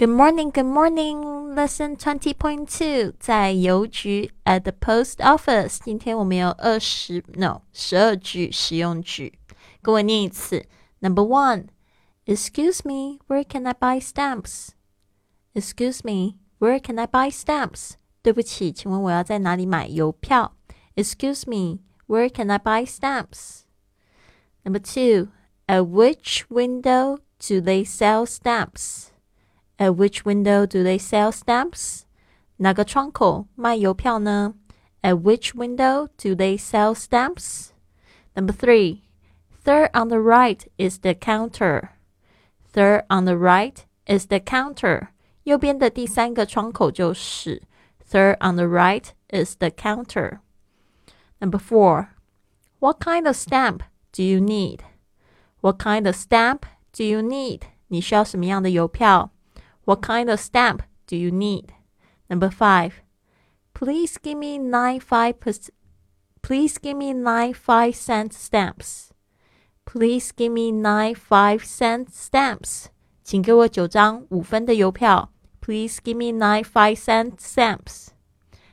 Good morning, good morning. Lesson twenty point two，在邮局 at the post office。今天我们有二十 no 十二句实用句，跟我念一次。Number one, Excuse me, where can I buy stamps? Excuse me, where can I buy stamps? 对不起，请问我要在哪里买邮票？Excuse me, where can I buy stamps? Number two, at which window do they sell stamps? At which window do they sell stamps? 哪个窗口卖邮票呢？At which window do they sell stamps? Number three, third on the right is the counter. Third on the right is the counter. 右边的第三个窗口就是 Third on the right is the counter. Number four, what kind of stamp do you need? What kind of stamp do you need? 你需要什么样的邮票 ？what kind of stamp do you need? Number five, please give me nine five Please give me nine five cent stamps. Please give me nine five cent stamps. 请给我九张五分的邮票。Please give me nine five cent stamps.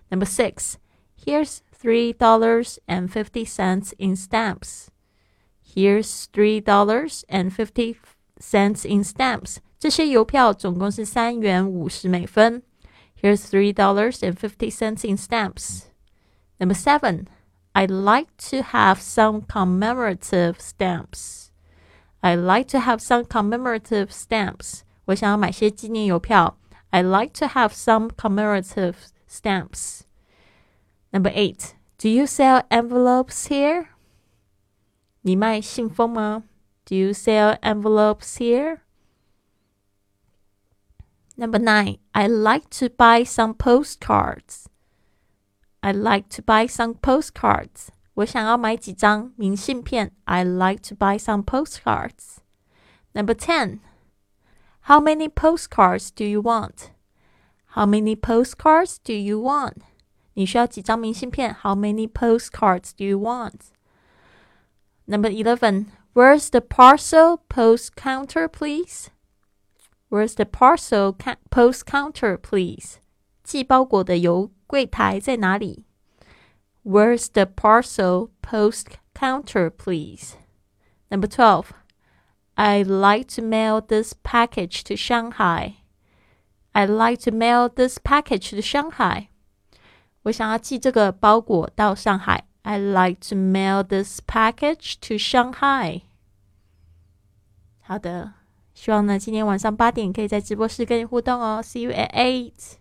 Number six, here's three dollars and fifty cents in stamps. Here's three dollars and fifty cents in stamps. 这些邮票总共是三元五十美分。Here's three dollars and fifty cents in stamps. Number seven, I'd like to have some commemorative stamps. I'd like to have some commemorative stamps. 我想要买些纪念邮票。I'd like to have some commemorative stamps. Number eight, do you sell envelopes here? 你卖信封吗？Do you sell envelopes here? Number nine, I like to buy some postcards. I like to buy some postcards. 我想要买几张明信片。I like to buy some postcards. Number ten, how many postcards do you want? How many postcards do you want? 你需要几张明信片？How many postcards do you want? Number eleven, where's the parcel post counter, please? Where's the parcel post counter, please? 寄包裹的邮柜台在哪里？Where's the parcel post counter, please? Number 12. I'd like to mail this package to Shanghai. I'd like to mail this package to Shanghai. 我想要寄这个包裹到上海。I'd like to mail this package to Shanghai. 好的。 希望呢，今天晚上八点可以在直播室跟你互动哦。See you at eight.